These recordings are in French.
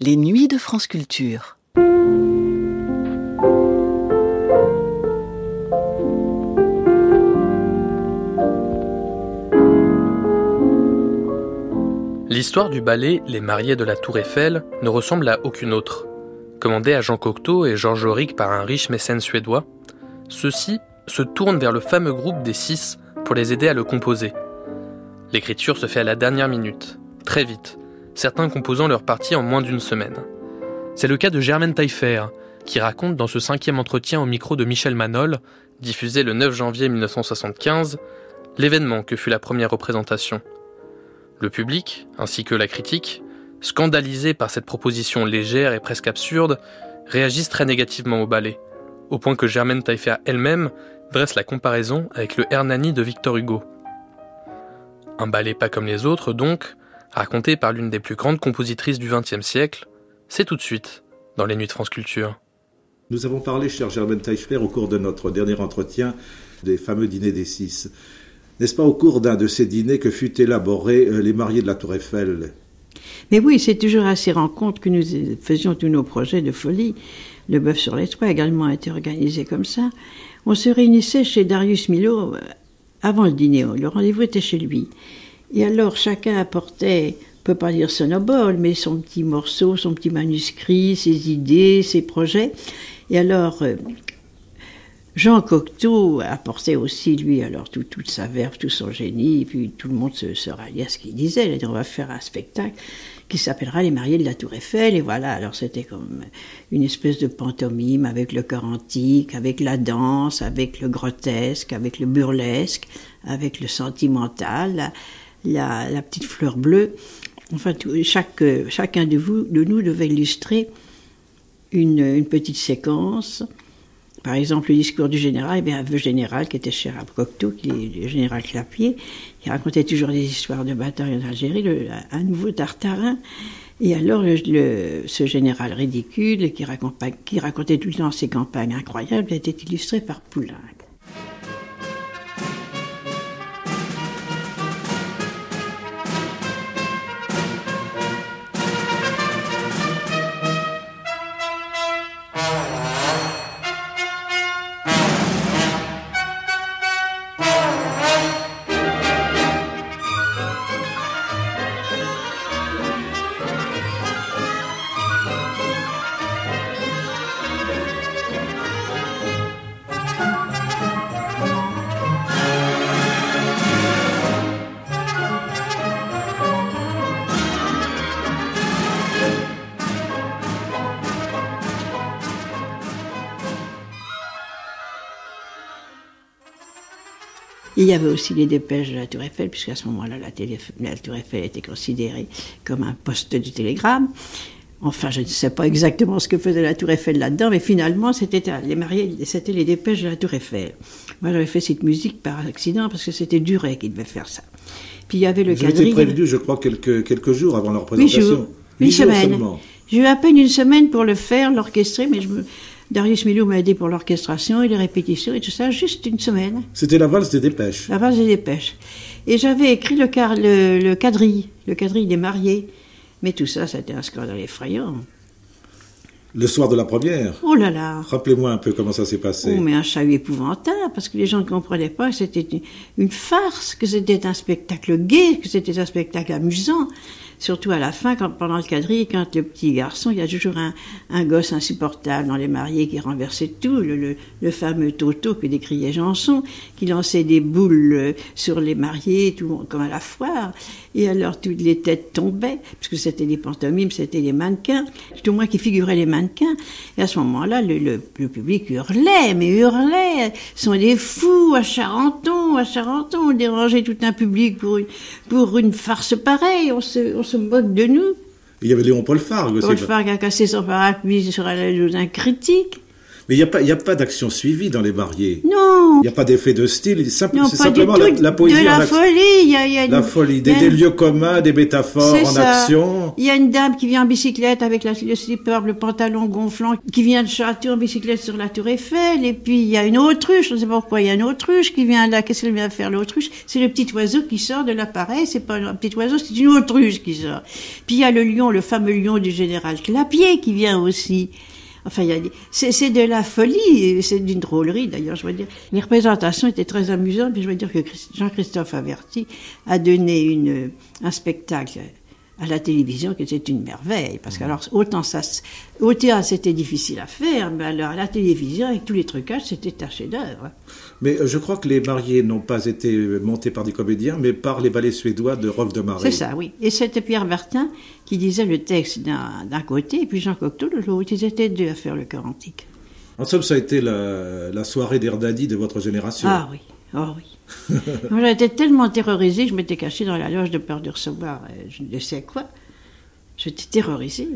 Les nuits de France Culture. L'histoire du ballet Les mariés de la Tour Eiffel ne ressemble à aucune autre. Commandé à Jean Cocteau et Georges Auric par un riche mécène suédois, ceux-ci se tournent vers le fameux groupe des six pour les aider à le composer. L'écriture se fait à la dernière minute, très vite, certains composant leur partie en moins d'une semaine. C'est le cas de Germaine Taillefer, qui raconte dans ce cinquième entretien au micro de Michel Manol, diffusé le 9 janvier 1975, l'événement que fut la première représentation. Le public, ainsi que la critique, scandalisés par cette proposition légère et presque absurde, réagissent très négativement au ballet, au point que Germaine Taillefer elle-même dresse la comparaison avec le Hernani de Victor Hugo. Un ballet pas comme les autres, donc, raconté par l'une des plus grandes compositrices du XXe siècle, c'est tout de suite dans les Nuits de France Culture. Nous avons parlé, cher Germaine Teichler, au cours de notre dernier entretien des fameux dîners des six. N'est-ce pas au cours d'un de ces dîners que fut élaboré euh, Les mariés de la Tour Eiffel? Mais oui, c'est toujours à ces rencontres que nous faisions tous nos projets de folie. Le bœuf sur les toits également a été organisé comme ça. On se réunissait chez Darius Milo euh, avant le dîner. Le rendez-vous était chez lui. Et alors chacun apportait, on peut pas dire sonobole, mais son petit morceau, son petit manuscrit, ses idées, ses projets. Et alors, euh, Jean Cocteau apportait aussi, lui, alors tout, toute sa verve, tout son génie, et puis tout le monde se, se ralliait à ce qu'il disait. On va faire un spectacle qui s'appellera Les mariés de la Tour Eiffel. Et voilà, alors c'était comme une espèce de pantomime avec le chœur antique, avec la danse, avec le grotesque, avec le burlesque, avec le sentimental, la, petite fleur bleue. Enfin, chaque, chacun de, vous, de nous devait illustrer une, petite séquence. Par exemple, le discours du général, eh bien, un vœu général qui était cher à Cocteau, qui est le général Clapier, qui racontait toujours des histoires de bataille en Algérie, le, un nouveau Tartarin. Et alors, ce général ridicule, qui, qui, racontait tout le temps ses campagnes incroyables, était illustré par Il y avait aussi les dépêches de la Tour Eiffel, puisqu'à ce moment-là, la, la, Tour Eiffel était considérée comme un poste du télégramme. Enfin, je ne sais pas exactement ce que faisait la Tour Eiffel là-dedans, mais finalement, c'était les mariés, c'était les dépêches de la Tour Eiffel. Moi, j'avais fait cette musique par accident parce que c'était Duret qui devait faire ça. Puis il y avait le J'ai été prévenu, je crois, quelques, quelques jours avant la représentation. Huit jours. Une semaine. J'ai eu à peine une semaine pour le faire, l'orchestrer, mais je me, Darius Milhaud m'a aidé pour l'orchestration et les répétitions et tout ça, juste une semaine. C'était la valse des dépêches. La valse des dépêches. Et j'avais écrit le, car, le, le quadrille, le quadrille des mariés. Mais tout ça, c'était un scandale effrayant. Le soir de la première Oh là là Rappelez-moi un peu comment ça s'est passé. Oh, mais un chahut épouvantable, parce que les gens ne comprenaient pas que c'était une farce, que c'était un spectacle gai, que c'était un spectacle amusant. Surtout à la fin, quand, pendant le quadrille, quand le petit garçon, il y a toujours un, un gosse insupportable dans les mariés qui renversait tout, le, le, le fameux Toto que décriait Janson, qui lançait des boules sur les mariés, tout comme à la foire. Et alors toutes les têtes tombaient, puisque c'était des pantomimes, c'était des mannequins, tout moins qui figuraient les mannequins. Et à ce moment-là, le, le, le, public hurlait, mais hurlait, Ce sont des fous à Charenton, à Charenton, on dérangeait tout un public pour une, pour une farce pareille, on se, on se moque de nous. Il y avait Léon Paul Fargue aussi. Paul Fargue a cassé son parapluie sur la d'un critique. Mais il n'y a pas, y a pas d'action suivie dans les mariés. Non. Il n'y a pas d'effet de style. Simple- c'est simplement la, poésie de la en action. folie. Il y a, y a La folie, il des, y a des lieux communs, des métaphores en ça. action. Il y a une dame qui vient en bicyclette avec la, le slipper, le pantalon gonflant, qui vient de Château en bicyclette sur la Tour Eiffel. Et puis il y a une autruche, je ne sais pas pourquoi il y a une autruche qui vient là. Qu'est-ce qu'elle vient faire l'autruche? C'est le petit oiseau qui sort de l'appareil. C'est pas un petit oiseau, c'est une autruche qui sort. Puis il y a le lion, le fameux lion du général Clapier qui vient aussi. Enfin, il y a des- c'est, de la folie, c'est d'une drôlerie d'ailleurs, je veux dire. Les représentations étaient très amusantes, puis je veux dire que Christ- Jean-Christophe Averti a donné une, un spectacle à la télévision qui était une merveille. Parce que alors, autant ça, au théâtre c'était difficile à faire, mais alors à la télévision, avec tous les trucages, c'était un chef-d'œuvre. Mais euh, je crois que les mariés n'ont pas été montés par des comédiens, mais par les ballets suédois de Rolf de Maré. C'est ça, oui. Et c'était Pierre Bertin qui disait le texte d'un, côté, et puis Jean Cocteau de l'autre. Ils étaient deux à faire le chœur antique. En somme, ça a été la, la soirée d'Hernani de votre génération. Ah oui, oh oui. Moi, j'étais tellement terrorisée que je m'étais cachée dans la loge de peur de recevoir euh, je ne sais quoi. J'étais terrorisée.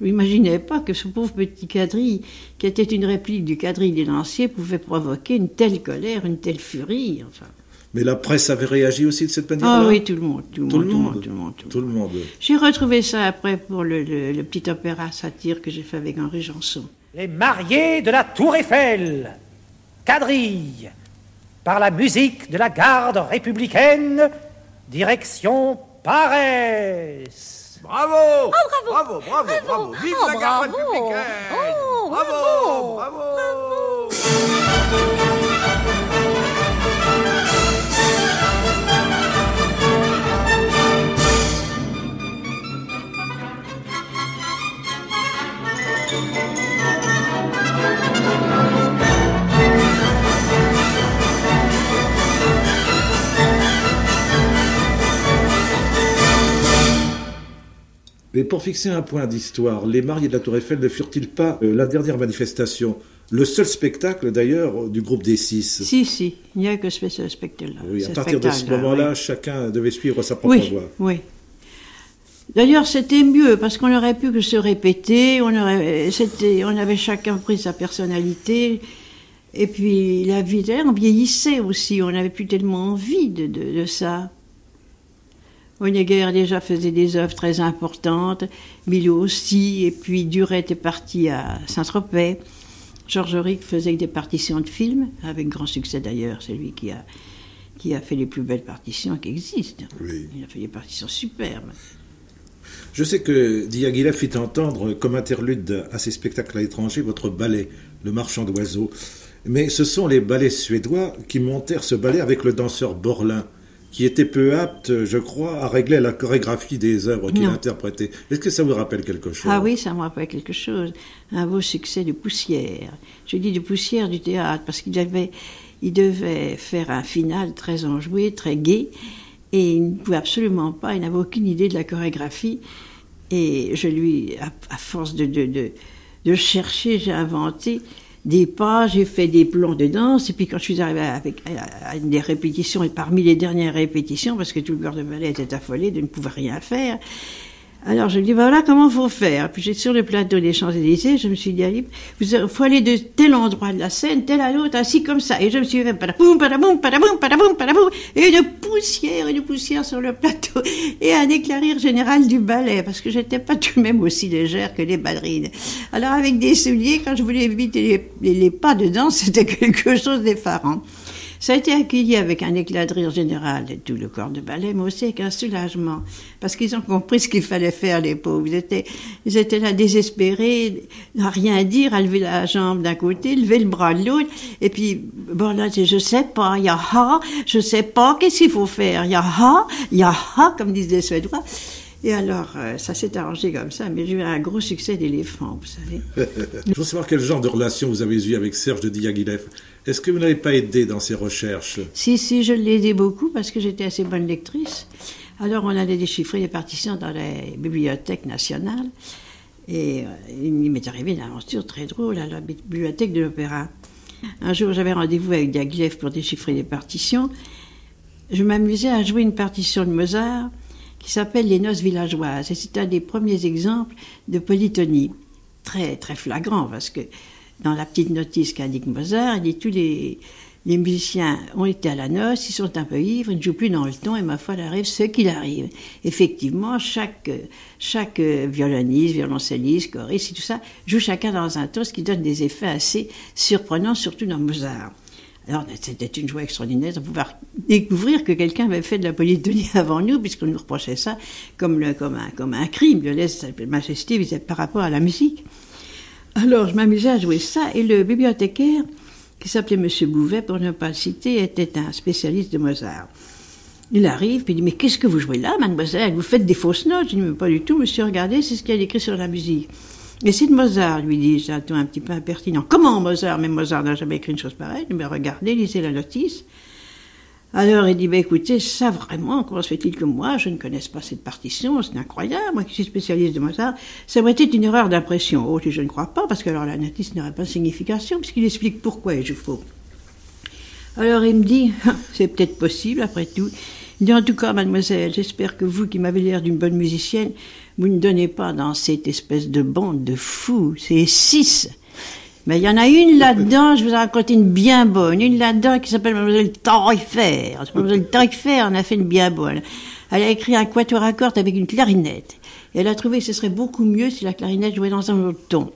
Je n'imaginais pas que ce pauvre petit quadrille, qui était une réplique du quadrille des lanciers, pouvait provoquer une telle colère, une telle furie. Enfin. Mais la presse avait réagi aussi de cette manière-là? Ah oui, tout le monde, tout le Tout monde, le tout le monde. monde, tout le monde. tout le Tout le monde. J'ai retrouvé ça après pour le, le- le petit opéra satire que j'ai fait avec Henri Janson. Les mariés de la Tour Eiffel, quadrille, par la musique de la garde républicaine, direction Paresse. Bravo! Bravo, bravo, bravo, Vive la garde républicaine! Bravo, bravo, Mais pour fixer un point d'histoire, les mariés de la Tour Eiffel ne furent-ils pas euh, la dernière manifestation Le seul spectacle d'ailleurs du groupe des six? Si, si, il n'y a que ce, ce spectacle-là. Oui, à partir de ce moment-là, oui. chacun devait suivre sa propre Oui, voie. oui. D'ailleurs, c'était mieux parce qu'on aurait pu que se répéter. On aurait, c'était, on avait chacun pris sa personnalité. Et puis la vie, on vieillissait aussi. On n'avait plus tellement envie de, de, de ça. Honegger déjà faisait des œuvres très importantes, Milo aussi, et puis Duret est parti à Saint-Tropez. Georges Auric faisait des partitions de films, avec grand succès d'ailleurs, c'est lui qui a, qui a fait les plus belles partitions qui existent. Oui. Il a fait des partitions superbes. Je sais que Diaghilev fit entendre comme interlude à ses spectacles à l'étranger votre ballet, Le Marchand d'oiseaux. Mais ce sont les ballets suédois qui montèrent ce ballet avec le danseur Borlin, qui était peu apte, je crois, à régler la chorégraphie des œuvres qu'il interprétait. Est-ce que ça vous rappelle quelque chose? Ah oui, ça me rappelle quelque chose. Un beau succès de poussière. Je dis de poussière du théâtre parce qu'il devait, il devait faire un final très enjoué, très gai. Et il ne pouvait absolument pas, il n'avait aucune idée de la chorégraphie. Et je lui, à, à force de, de, de, de chercher, j'ai inventé des pas, j'ai fait des plans de danse. Et puis quand je suis arrivée avec, à, une des répétitions, et parmi les dernières répétitions, parce que tout le corps de ballet était affolé de ne pouvoir rien faire, alors je lui dis, ben voilà comment faut faire. Puis j'étais sur le plateau des Champs-Élysées, je me suis dit, allez, il faut aller de tel endroit de la scène, tel à l'autre, ainsi comme ça. Et je me suis fait padaboum, padaboum, padaboum, padaboum, padaboum, et une poussière, une poussière sur le plateau, et un éclair général du ballet, parce que j'étais pas tout de même aussi légère que les ballerines. Alors avec des souliers, quand je voulais éviter les, les, les pas dedans, c'était quelque chose d'effarant. Ça a été accueilli avec un éclat de rire général de tout le corps de ballet, mais aussi avec un soulagement, parce qu'ils ont compris ce qu'il fallait faire, les pauvres. Ils étaient, ils étaient là désespérés, à rien dire, à lever la jambe d'un côté, lever le bras de l'autre, et puis, bon là, je sais pas, il y a ha, je sais pas, qu'est-ce qu'il faut faire, il y a ha, il y a ha, comme disent les Suédois. Et alors, euh, ça s'est arrangé comme ça, mais j'ai eu un gros succès d'éléphant, vous savez. Je veux savoir quel genre de relation vous avez eu avec Serge de Diaghilev. Est-ce que vous n'avez pas aidé dans ses recherches? Si, si, je l'ai aidé beaucoup parce que j'étais assez bonne lectrice. Alors, on allait déchiffrer les partitions dans les bibliothèques nationales. Et euh, il m'est arrivé une aventure très drôle à la bibliothèque de l'Opéra. Un jour, j'avais rendez-vous avec Diaghilev pour déchiffrer les partitions. Je m'amusais à jouer une partition de Mozart qui s'appelle Les Noces villageoises. Et c'est un des premiers exemples de polytonie. Très, très flagrant parce que dans la petite notice qu'indique Mozart, il dit tous les, les musiciens ont été à la noce, ils sont un peu ivres, ils ne jouent plus dans le ton, et ma foi, il arrive ce qu'il arrive. Effectivement, chaque, chaque violoniste, violoncelliste, choriste et tout ça joue chacun dans un ton, ce qui donne des effets assez surprenants, surtout dans Mozart. Alors, c'était une joie extraordinaire de pouvoir découvrir que quelqu'un avait fait de la polytonie avant nous, puisqu'on nous reprochait ça comme, le, comme, un, comme un crime, le laisse majesté par rapport à la musique. Alors, je m'amusais à jouer ça, et le bibliothécaire, qui s'appelait Monsieur Bouvet, pour ne pas le citer, était un spécialiste de Mozart. Il arrive, puis il dit Mais qu'est-ce que vous jouez là, mademoiselle? Vous faites des fausses notes? Je dis Mais pas du tout, monsieur, regardez, c'est ce qu'il y a écrit sur la musique. Mais c'est de Mozart, lui dis-je, un un petit peu impertinent. Comment Mozart Mais Mozart n'a jamais écrit une chose pareille. Mais regardez, lisez la notice. Alors il dit, bah, écoutez, ça vraiment, comment se fait-il que moi, je ne connaisse pas cette partition, c'est incroyable, moi qui suis spécialiste de Mozart, ça aurait été une erreur d'impression. Oh, je ne crois pas, parce que alors la notice n'aurait pas de signification, puisqu'il explique pourquoi il joue faux. Alors il me dit, c'est peut-être possible après tout. Il dit, en tout cas, mademoiselle, j'espère que vous, qui m'avez l'air d'une bonne musicienne, vous ne donnez pas dans cette espèce de bande de fous, c'est six. Mais il y en a une là-dedans, je vous ai raconté une bien bonne, une là-dedans qui s'appelle Mademoiselle Taillefer. Mademoiselle Taillefer en a fait une bien bonne. Elle a écrit un quatuor à cordes avec une clarinette. Et elle a trouvé que ce serait beaucoup mieux si la clarinette jouait dans un autre ton.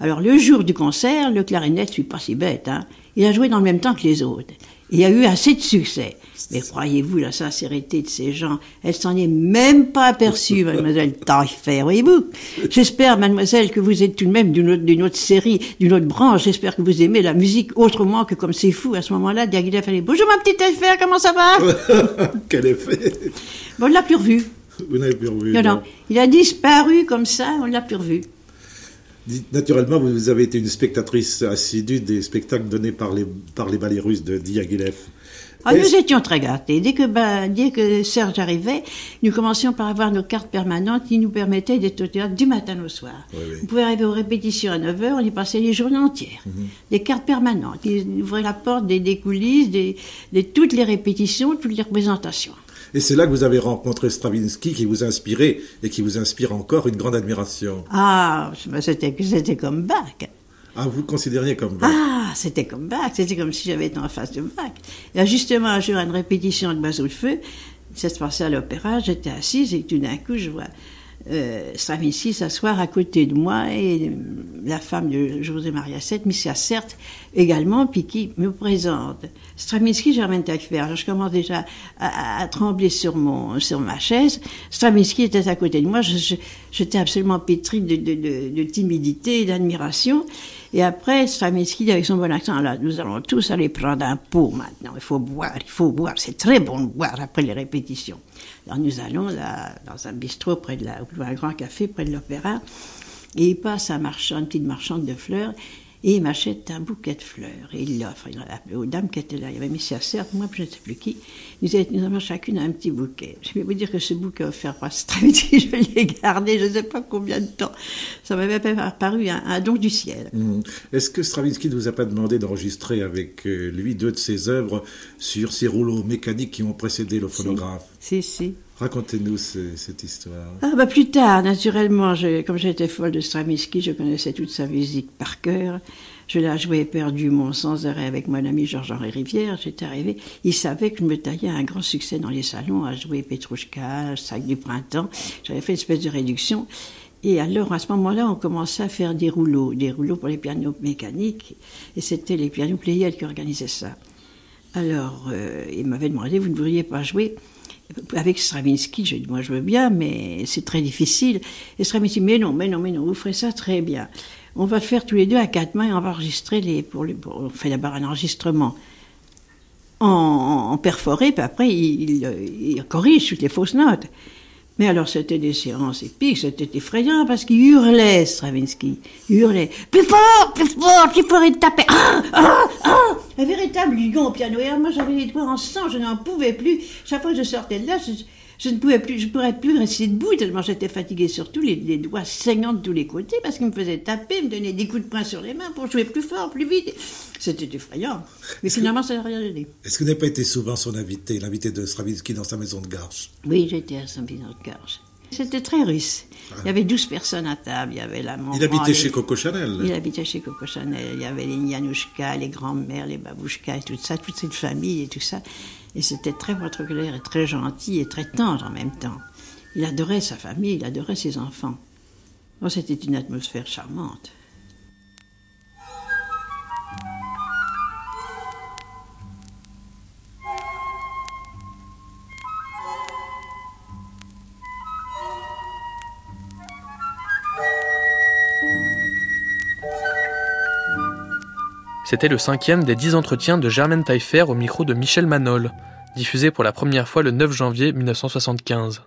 Alors le jour du concert, le clarinette, je suis pas si bête, hein, il a joué dans le même temps que les autres. Il y a eu assez de succès. Mais croyez-vous la sincérité de ces gens? Elle s'en est même pas aperçue, mademoiselle Taillefer, voyez-vous? J'espère, mademoiselle, que vous êtes tout de même d'une autre, autre, série, d'une autre branche. J'espère que vous aimez la musique autrement que comme c'est fou. À ce moment-là, Diaghilev fallait Bonjour ma petite Taillefer, comment ça va? Quel effet Bon, on l'a plus revu. Vous n'avez plus revu Non, non. Il a disparu comme ça, on l'a plus revu. Naturellement, vous avez été une spectatrice assidue des spectacles donnés par les, par les ballets russes de Diaghilev. Ah, nous étions très gâtés. Dès que, ben, dès que Serge arrivait, nous commencions par avoir nos cartes permanentes qui nous permettaient d'être au théâtre du matin au soir. Oui, oui. On pouvait arriver aux répétitions à 9h, on y passait les journées entières. Mhm. Des cartes permanentes. Ils ouvraient la porte des, des coulisses, des, de toutes les répétitions, toutes les représentations. Et c'est là que vous avez rencontré Stravinsky qui vous a inspiré et qui vous inspire encore une grande admiration. Ah, c'était, c'était comme Bach. Ah, vous le considériez comme Bach Ah, c'était comme Bach, c'était comme si j'avais été en face de Bach. Et justement, un jour, à une répétition de Oiseau de Feu, ça se passait à l'opéra, j'étais assise et tout d'un coup, je vois euh, Stravinsky s'asseoir à côté de moi et euh, la femme de José Maria VII, Missia Certes, également, puis qui me présente. Stravinsky, Germaine. Alors, je commence déjà à, trembler sur, mon, sur ma chaise. Stravinsky était à côté de moi. J'étais absolument pétrie de, de, de, de timidité et d'admiration. Et après, Stravinsky, avec son bon accent, là, nous allons tous aller prendre un pot maintenant. Il faut boire, il faut boire. C'est très bon de boire après les répétitions. Alors nous allons là, dans un bistrot près de la, ou un grand café près de l'opéra, et il passe un marchand, une petite marchande de fleurs, et il m'achète un bouquet de fleurs. Et il l'offre. Il appelé aux dames qui étaient là. Il y avait mis sa sœur, moi, je ne sais plus qui. Nous, nous avons chacune un petit bouquet. Je vais vous dire que ce bouquet offert par Stravinsky, je l'ai gardé, je ne sais pas combien de temps. Ça m'avait paru un, un, don du ciel. Mmh. Est-ce que Stravinsky ne vous a pas demandé d'enregistrer avec lui deux de ses œuvres sur ces rouleaux mécaniques qui ont précédé le phonographe? Si, si. si. Racontez-nous cette histoire. Ah bah plus tard, naturellement, comme j'étais folle de Stravinsky, je connaissais toute sa musique par cœur. Je la jouais éperdument sans arrêt avec mon ami Georges-Henri Rivière. J'étais arrivé, il savait que je me taillais un grand succès dans les salons à jouer Petrouchka, Sac du printemps. J'avais fait une espèce de réduction. Et alors, à ce moment-là, on commençait à faire des rouleaux, des rouleaux pour les pianos mécaniques. Et c'était les pianos Pléiades qui organisaient ça. Alors, euh, il m'avait demandé, vous ne voudriez pas jouer? Avec Stravinsky, j'ai dit, moi je veux bien, mais c'est très difficile. Et Stravinsky, mais non, mais non, mais non, vous ferez ça très bien. On va le faire tous les deux à quatre mains et on va enregistrer les. Pour les pour, on fait d'abord un enregistrement en, en perforé, puis après il, il, il, corrige toutes les fausses notes. Mais alors c'était des séances épiques, c'était effrayant parce qu'il hurlait, Stravinsky. Il hurlait plus fort, plus fort, plus fort, il tapait. Ah, ah, ah un véritable lion au piano. Et alors moi j'avais les doigts en sang, je n'en pouvais plus. Chaque fois que je sortais de là, je, je ne pouvais plus, je pourrais plus rester debout tellement j'étais fatiguée, surtout les, les, doigts saignants de tous les côtés parce qu'il me faisait taper, me donner des coups de poing sur les mains pour jouer plus fort, plus vite. C'était effrayant. Mais finalement, ça n'a rien donné. Est-ce que vous n'avez pas été souvent son invité, l'invité de Stravinsky dans sa maison de Garches? Oui, j'étais à sa maison de Garches. C'était très riche. Il y avait 12 personnes à table. Il y avait la maman. Il habitait les- chez Coco Chanel. Il habitait chez Coco Chanel. Il y avait les Nianouchka, les grands-mères, les babouchkas et tout ça, toute cette famille et tout ça. Et c'était très protocolaire et très gentil et très tendre en même temps. Il adorait sa famille, il adorait ses enfants. Oh, c'était une atmosphère charmante. C'était le cinquième des dix entretiens de Germaine Taillefer au micro de Michel Manol, diffusé pour la première fois le 9 janvier 1975.